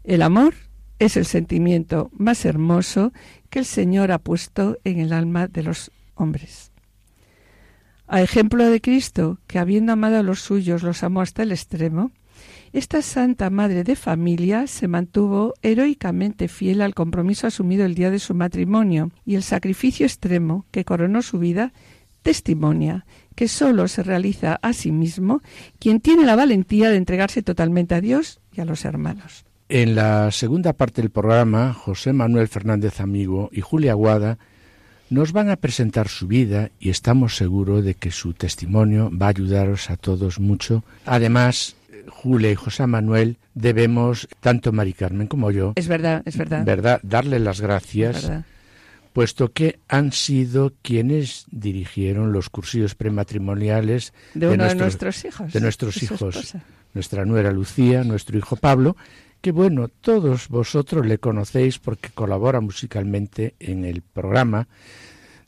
El amor es el sentimiento más hermoso que el Señor ha puesto en el alma de los hombres. A ejemplo de Cristo, que habiendo amado a los suyos los amó hasta el extremo, esta santa madre de familia se mantuvo heroicamente fiel al compromiso asumido el día de su matrimonio y el sacrificio extremo que coronó su vida testimonia que sólo se realiza a sí mismo quien tiene la valentía de entregarse totalmente a Dios y a los hermanos. En la segunda parte del programa, José Manuel Fernández Amigo y Julia Aguada nos van a presentar su vida y estamos seguros de que su testimonio va a ayudaros a todos mucho. Además, Julia y José Manuel debemos, tanto Mari Carmen como yo, es verdad, es verdad, verdad darle las gracias, puesto que han sido quienes dirigieron los cursillos prematrimoniales de, uno de nuestros hijos, de nuestros hijos, nuestra nuera Lucía, nuestro hijo Pablo, que bueno, todos vosotros le conocéis porque colabora musicalmente en el programa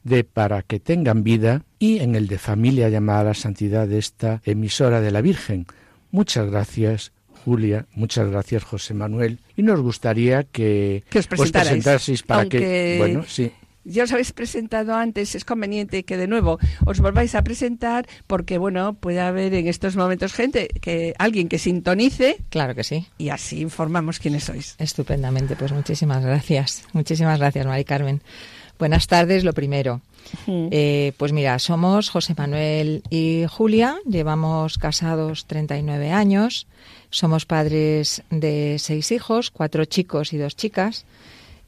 de Para que tengan vida y en el de Familia llamada a la Santidad de esta emisora de la Virgen. Muchas gracias, Julia, muchas gracias, José Manuel. Y nos gustaría que, os presentaseis para que, bueno, sí. Ya os habéis presentado antes, es conveniente que de nuevo os volváis a presentar porque, bueno, puede haber en estos momentos gente, que alguien que sintonice. Claro que sí. Y así informamos quiénes sois. Estupendamente, pues muchísimas gracias. Muchísimas gracias, Mari Carmen. Buenas tardes, lo primero. Eh, pues mira, somos José Manuel y Julia, llevamos casados 39 años, somos padres de seis hijos, cuatro chicos y dos chicas.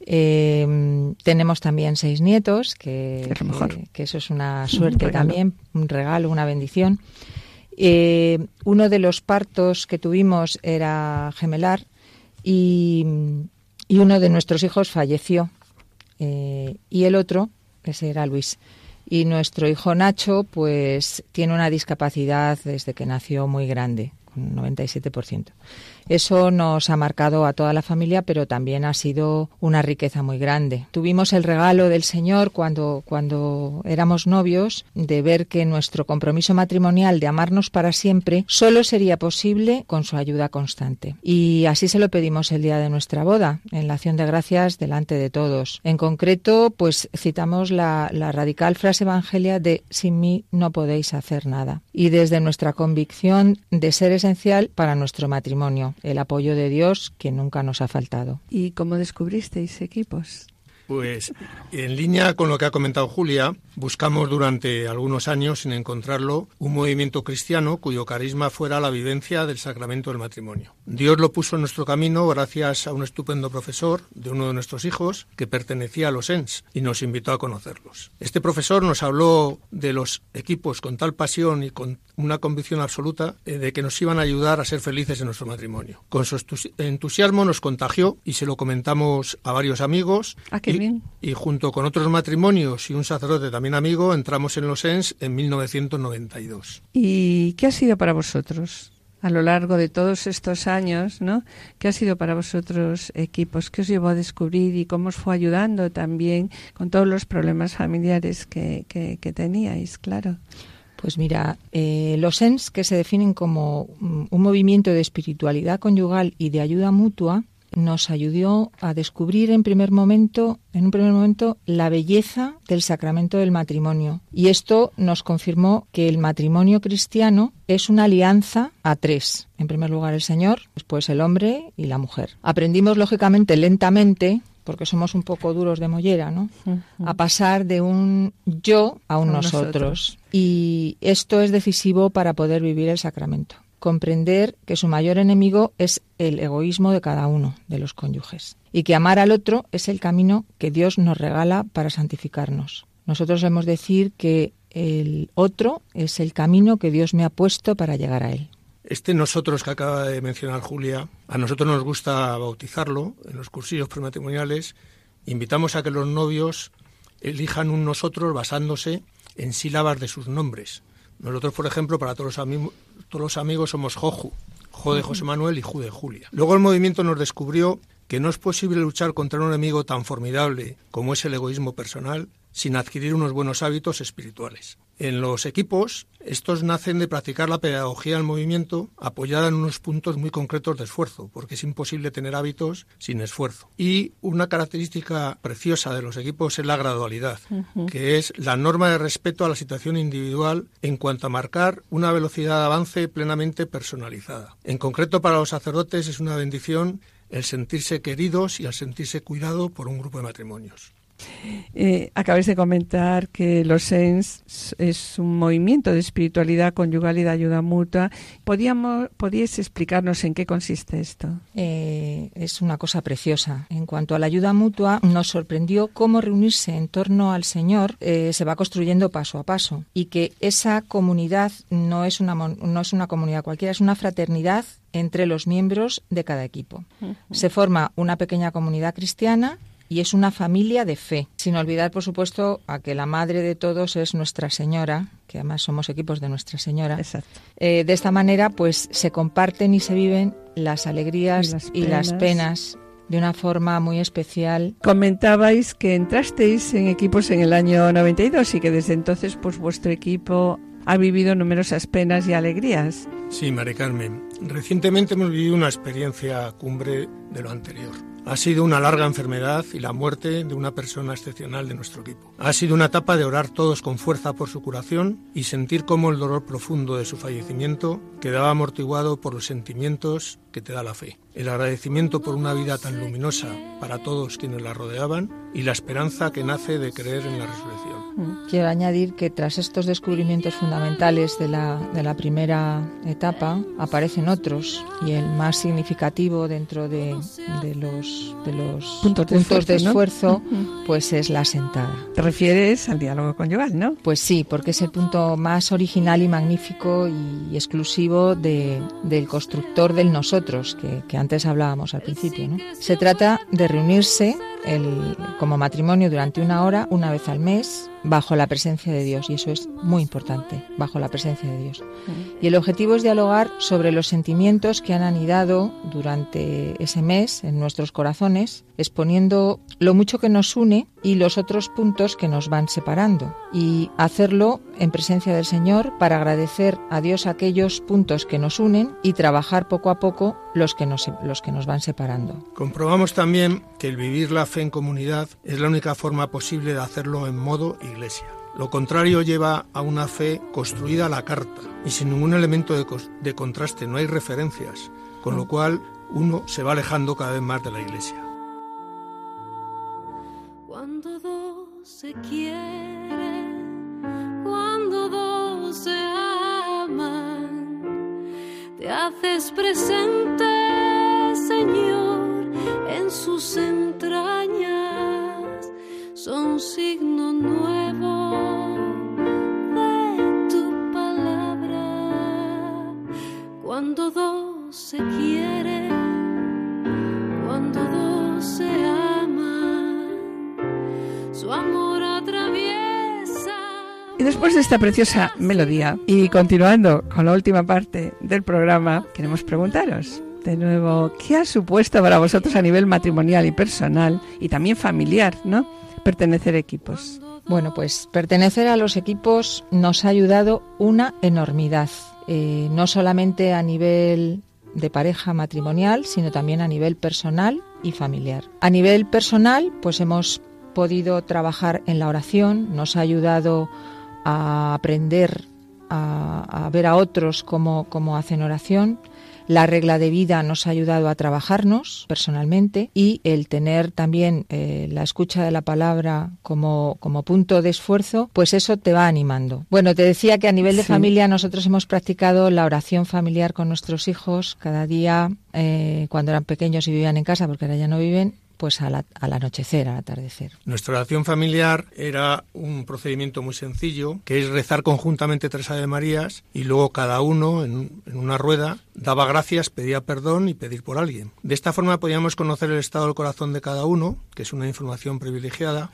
Eh, tenemos también seis nietos, que, que, eso es una suerte también, un regalo, una bendición. Eh, uno de los partos que tuvimos era gemelar y, y uno de nuestros hijos falleció. y el otro ese era Luis. Y nuestro hijo Nacho, pues tiene una discapacidad desde que nació muy grande, con 97%. Eso nos ha marcado a toda la familia, pero también ha sido una riqueza muy grande. Tuvimos el regalo del Señor cuando, cuando éramos novios de ver que nuestro compromiso matrimonial de amarnos para siempre solo sería posible con su ayuda constante. Y así se lo pedimos el día de nuestra boda, en la acción de gracias delante de todos. En concreto, pues citamos la, la radical frase evangelia de sin mí no podéis hacer nada. Y desde nuestra convicción de ser esencial para nuestro matrimonio el apoyo de Dios que nunca nos ha faltado. ¿Y cómo descubristeis equipos? Pues en línea con lo que ha comentado Julia, buscamos durante algunos años, sin encontrarlo, un movimiento cristiano cuyo carisma fuera la vivencia del sacramento del matrimonio. Dios lo puso en nuestro camino gracias a un estupendo profesor de uno de nuestros hijos que pertenecía a los ENS y nos invitó a conocerlos. Este profesor nos habló de los equipos con tal pasión y con una convicción absoluta eh, de que nos iban a ayudar a ser felices en nuestro matrimonio. Con su entusiasmo nos contagió y se lo comentamos a varios amigos. Ah, qué y, bien. y junto con otros matrimonios y un sacerdote también amigo entramos en los ENS en 1992. ¿Y qué ha sido para vosotros? a lo largo de todos estos años, ¿no? ¿Qué ha sido para vosotros equipos? ¿Qué os llevó a descubrir y cómo os fue ayudando también con todos los problemas familiares que, que, que teníais, claro? Pues mira, eh, los ENS, que se definen como un movimiento de espiritualidad conyugal y de ayuda mutua, nos ayudó a descubrir en primer momento, en un primer momento, la belleza del sacramento del matrimonio. Y esto nos confirmó que el matrimonio cristiano es una alianza a tres. En primer lugar el Señor, después el hombre y la mujer. Aprendimos lógicamente lentamente porque somos un poco duros de mollera, ¿no? A pasar de un yo a un A un nosotros. nosotros. Y esto es decisivo para poder vivir el sacramento. Comprender que su mayor enemigo es el egoísmo de cada uno de los cónyuges y que amar al otro es el camino que Dios nos regala para santificarnos. Nosotros hemos decir que el otro es el camino que Dios me ha puesto para llegar a él. Este nosotros que acaba de mencionar Julia, a nosotros nos gusta bautizarlo en los cursillos prematrimoniales. Invitamos a que los novios elijan un nosotros basándose en sílabas de sus nombres. Nosotros, por ejemplo, para todos los, amigos somos Joju, Jo de José Manuel y Ju de Julia. Luego el movimiento nos descubrió que no es posible luchar contra un enemigo tan formidable como es el egoísmo personal sin adquirir unos buenos hábitos espirituales. En los equipos, estos nacen de practicar la pedagogía del movimiento apoyada en unos puntos muy concretos de esfuerzo, porque es imposible tener hábitos sin esfuerzo. Y una característica preciosa de los equipos es la gradualidad, que es la norma de respeto a la situación individual en cuanto a marcar una velocidad de avance plenamente personalizada. En concreto, para los sacerdotes es una bendición el sentirse queridos y el sentirse cuidado por un grupo de matrimonios. Eh, acabáis de comentar que los SENS es un movimiento de espiritualidad conyugal y de ayuda mutua. ¿Podíamos, ¿Podíais explicarnos en qué consiste esto? Eh, es una cosa preciosa. En cuanto a la ayuda mutua, nos sorprendió cómo reunirse en torno al Señor eh, se va construyendo paso a paso y que esa comunidad no es una mon- no es una comunidad cualquiera, es una fraternidad entre los miembros de cada equipo. Se forma una pequeña comunidad cristiana y es una familia de fe, sin olvidar, por supuesto, a que la madre de todos es Nuestra Señora, que además somos equipos de Nuestra Señora. Exacto. Eh, de esta manera, pues se comparten y se viven las alegrías Y las y las penas. penas de una forma muy especial. Comentabais que entrasteis en equipos en el año 92 y que desde entonces pues vuestro equipo ha vivido numerosas penas y alegrías. Sí, Mari Carmen. Recientemente hemos vivido una experiencia cumbre de lo anterior. Ha sido una larga enfermedad y la muerte de una persona excepcional de nuestro equipo. Ha sido una etapa de orar todos con fuerza por su curación y sentir cómo el dolor profundo de su fallecimiento quedaba amortiguado por los sentimientos que te da la fe. El agradecimiento por una vida tan luminosa para todos quienes la rodeaban y la esperanza que nace de creer en la resurrección. Quiero añadir que tras estos descubrimientos fundamentales de la, de la primera etapa aparecen otros y el más significativo dentro de, de los, de los Puntos de esfuerzo, ¿no? esfuerzo, Ujú. pues es la sentada. Te refieres al diálogo conyugal, ¿no? Pues sí, porque es el punto más original y magnífico y exclusivo de- del constructor del nosotros, que, que antes hablábamos al principio. ¿no? Se trata de reunirse el- como matrimonio durante una hora, una vez al mes, bajo la presencia de Dios y eso es muy importante, bajo la presencia de Dios. Y el objetivo es dialogar sobre los sentimientos que han anidado durante ese mes en nuestros corazones, exponiendo lo mucho que nos une y los otros puntos que nos van separando y hacerlo en presencia del Señor para agradecer a Dios aquellos puntos que nos unen y trabajar poco a poco los que nos, los que nos van separando. Comprobamos también que el vivir la fe en comunidad es la única forma posible de hacerlo en modo iglesia. Lo contrario lleva a una fe construida a la carta y sin ningún elemento de, de contraste, no hay referencias, con lo cual uno se va alejando cada vez más de la iglesia. Se quieren, cuando dos se aman, te haces presente, Señor, en sus entrañas, son signo nuevo de tu palabra. Cuando dos se quieren, cuando dos se aman, su amor atraviesa. Y después de esta preciosa melodía y continuando con la última parte del programa, queremos preguntaros de nuevo, ¿qué ha supuesto para vosotros a nivel matrimonial y personal y también familiar, ¿no? Pertenecer a equipos. Bueno, pues pertenecer a los equipos nos ha ayudado una enormidad, eh, no solamente a nivel de pareja matrimonial, sino también a nivel personal y familiar. A nivel personal, pues hemos podido trabajar en la oración, nos ha ayudado a aprender a, a ver a otros cómo, cómo hacen oración, la regla de vida nos ha ayudado a trabajarnos personalmente y el tener también eh, la escucha de la palabra como, como punto de esfuerzo, pues eso te va animando. Bueno, te decía que a nivel de Sí. familia nosotros hemos practicado la oración familiar con nuestros hijos cada día eh, cuando eran pequeños y vivían en casa, porque ahora ya no viven, pues a la- al anochecer, al atardecer. Nuestra oración familiar era un procedimiento muy sencillo, que es rezar conjuntamente tres Ave Marías y luego cada uno en, en una rueda daba gracias, pedía perdón y pedir por alguien. De esta forma podíamos conocer el estado del corazón de cada uno, que es una información privilegiada,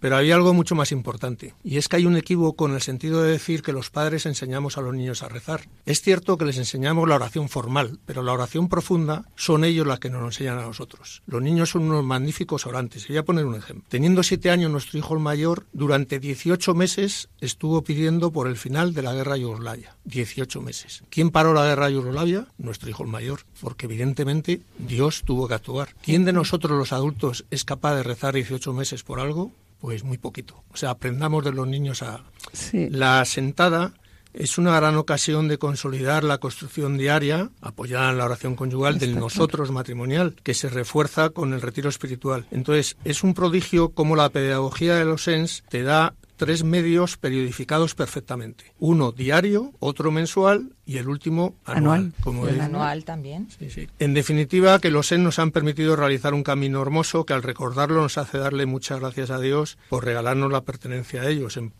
pero había algo mucho más importante, y es que hay un equívoco en el sentido de decir que los padres enseñamos a los niños a rezar. Es cierto que les enseñamos la oración formal, pero la oración profunda son ellos las que nos enseñan a nosotros. Los niños son unos magníficos orantes. Voy a poner un ejemplo. Teniendo siete años, nuestro hijo el mayor, durante 18 meses estuvo pidiendo por el final de la guerra Yugoslavia. 18 meses. ¿Quién paró la guerra Yugoslavia? Nuestro hijo el mayor. Porque evidentemente Dios tuvo que actuar. ¿Quién de nosotros los adultos es capaz de rezar 18 meses por algo? Pues muy poquito. O sea, aprendamos de los niños a... Sí. La sentada es una gran ocasión de consolidar la construcción diaria, apoyada en la oración conyugal, del nosotros matrimonial, que se refuerza con el retiro espiritual. Entonces, es un prodigio como la pedagogía de los ENS te da tres medios periodificados perfectamente. Uno diario, otro mensual y el último anual. Anual. Como El anual también. Sí, sí. En definitiva, que los EN nos han permitido realizar un camino hermoso que al recordarlo nos hace darle muchas gracias a Dios por regalarnos la pertenencia a ellos. En-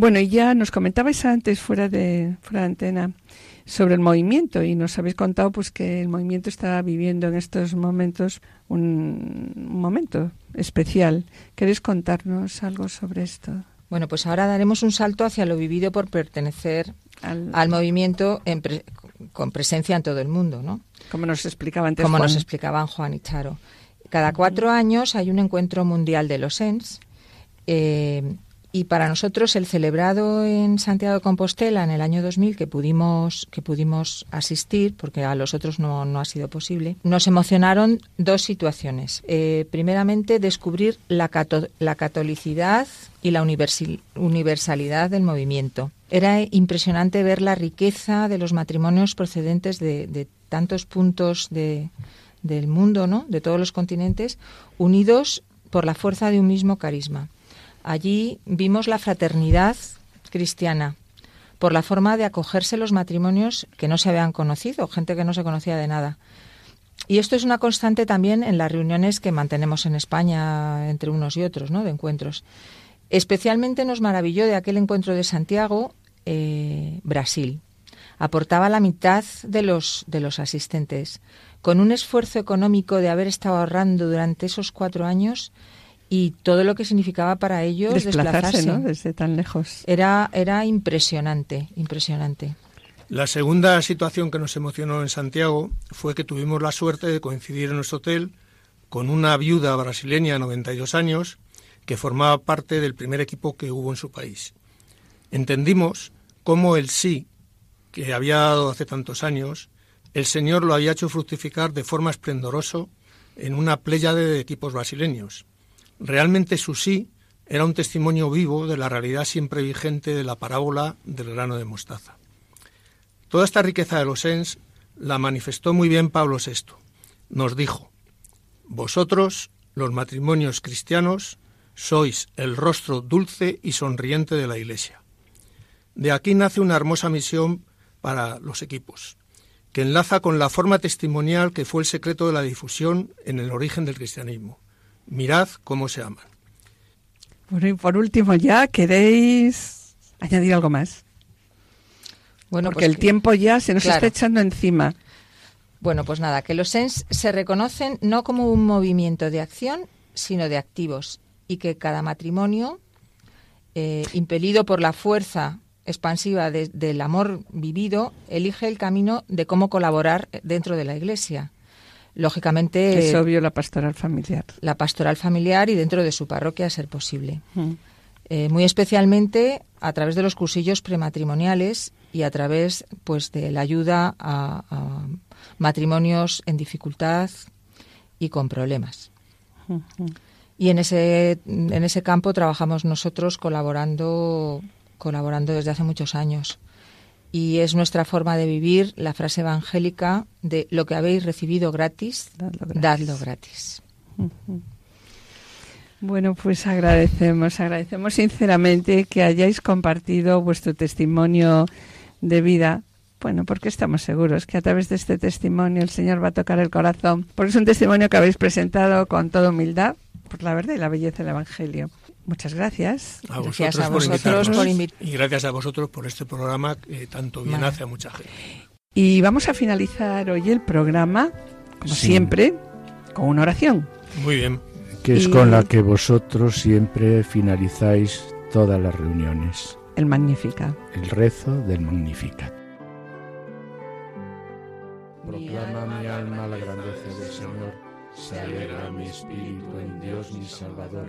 Bueno, y ya nos comentabais antes fuera de fuera de antena sobre el movimiento y nos habéis contado pues que el movimiento está viviendo en estos momentos un, un momento especial. ¿Queréis contarnos algo sobre esto? Bueno, pues ahora daremos un salto hacia lo vivido por pertenecer Al- al movimiento en pre- con presencia en todo el mundo, ¿no? Como nos explicaba antes Como nos Juan. explicaban Juan y Charo. Cada cuatro años hay un encuentro mundial de los ENS eh, y para nosotros el celebrado en Santiago de Compostela en el año 2000 que pudimos que pudimos asistir porque a los otros no, no ha sido posible nos emocionaron dos situaciones Eh, primeramente descubrir la, cato- la catolicidad y la universalidad del movimiento era impresionante ver la riqueza de los matrimonios procedentes de, de tantos puntos de, del mundo, ¿no? de todos los continentes, unidos por la fuerza de un mismo carisma. Allí vimos la fraternidad cristiana, por la forma de acogerse los matrimonios que no se habían conocido, gente que no se conocía de nada. Y esto es una constante también en las reuniones que mantenemos en España entre unos y otros, ¿no? de encuentros. Especialmente nos maravilló de aquel encuentro de Santiago, eh, Brasil. Aportaba la mitad de los, de los asistentes, con un esfuerzo económico de haber estado ahorrando durante esos cuatro años y todo lo que significaba para ellos Desplazarse, desplazarse. ¿no? Desde tan lejos. Era, era impresionante, impresionante. La segunda situación que nos emocionó en Santiago fue que tuvimos la suerte de coincidir en nuestro hotel con una viuda brasileña de 92 años que formaba parte del primer equipo que hubo en su país. Entendimos cómo el sí que había dado hace tantos años, el Señor lo había hecho fructificar de forma esplendorosa en una pléyade de equipos brasileños. Realmente su sí era un testimonio vivo de la realidad siempre vigente de la parábola del grano de mostaza. Toda esta riqueza de los ENS la manifestó muy bien Pablo VI. Nos dijo, Vosotros, los matrimonios cristianos, sois el rostro dulce y sonriente de la Iglesia. De aquí nace una hermosa misión para los equipos, que enlaza con la forma testimonial que fue el secreto de la difusión en el origen del cristianismo. Mirad cómo se aman. Bueno, y por último ya, ¿queréis añadir algo más? Bueno, Porque pues el que- tiempo ya se nos claro. está echando encima. Bueno, pues nada, que los ENS se reconocen no como un movimiento de acción, sino de activos, y que cada matrimonio, eh, impelido por la fuerza expansiva de- del amor vivido, elige el camino de cómo colaborar dentro de la Iglesia. Lógicamente, es obvio la pastoral familiar. la pastoral familiar y dentro de su parroquia, a ser posible. Mm. Eh, muy especialmente a través de los cursillos prematrimoniales y a través pues de la ayuda a, a matrimonios en dificultad y con problemas. Y en ese, en ese campo trabajamos nosotros colaborando, colaborando desde hace muchos años. Y es nuestra forma de vivir la frase evangélica de lo que habéis recibido gratis, Dadlo gratis. dadlo gratis. Bueno, pues agradecemos, agradecemos sinceramente que hayáis compartido vuestro testimonio de vida. Bueno, porque estamos seguros que a través de este testimonio el Señor va a tocar el corazón. Porque es un testimonio que habéis presentado con toda humildad por la verdad y la belleza del Evangelio. Muchas gracias. A Gracias vosotros a por vosotros invitarnos por invi- y gracias a vosotros por este programa que tanto bien Vale. hace a mucha gente. Y vamos a finalizar hoy el programa, como Sí. siempre, con una oración. Muy bien. que es Y- con la que vosotros siempre finalizáis todas las reuniones. El Magnífica. El rezo del Magnificat. Proclama mi alma la grandeza del Señor, se alegra mi espíritu en Dios mi Salvador,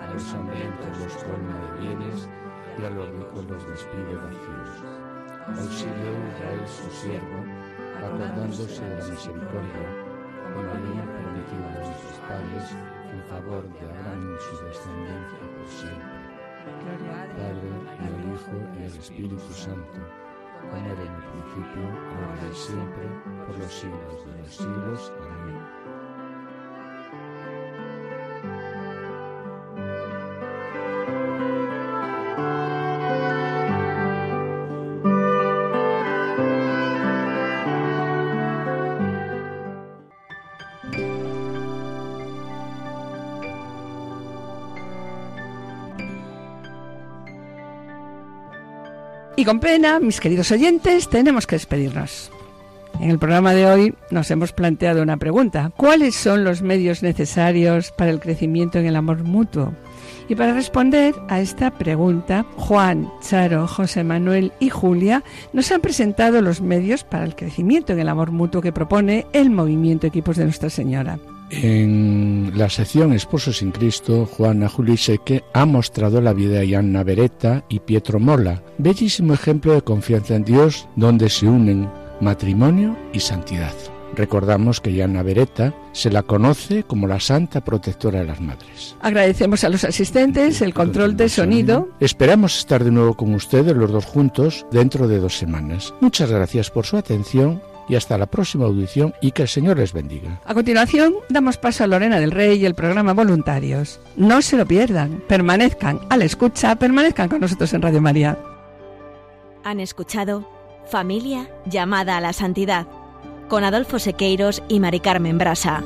A los hambrientos los colma de bienes y a los ricos los despide vacíos. Auxilio Israel su siervo, acordándose de la misericordia, como había prometido a nuestros padres, en favor de Abraham y su descendencia por siempre. Padre, y al Hijo y al Espíritu Santo, como era en el principio, ahora y siempre, por los siglos de los siglos. Amén. Y con pena, mis queridos oyentes, tenemos que despedirnos. En el programa de hoy nos hemos planteado una pregunta. ¿Cuáles son los medios necesarios para el crecimiento en el amor mutuo? Y para responder a esta pregunta, Juan, Charo, José Manuel y Julia nos han presentado los medios para el crecimiento en el amor mutuo que propone el movimiento Equipos de Nuestra Señora. En la sección Esposos sin Cristo, Juana Juliseque ha mostrado la vida de Anna Beretta y Pietro Mola, bellísimo ejemplo de confianza en Dios donde se unen matrimonio y santidad. Recordamos que Anna Beretta se la conoce como la santa protectora de las madres. Agradecemos a los asistentes el control de sonido. Esperamos estar de nuevo con ustedes los dos juntos dentro de dos semanas. Muchas gracias por su atención y hasta la próxima audición y que el Señor les bendiga. A continuación, damos paso a Lorena del Rey y el programa Voluntarios. No se lo pierdan, permanezcan a la escucha, permanezcan con nosotros en Radio María. Han escuchado Familia llamada a la santidad con Adolfo Sequeiros y Mari Carmen Brasa.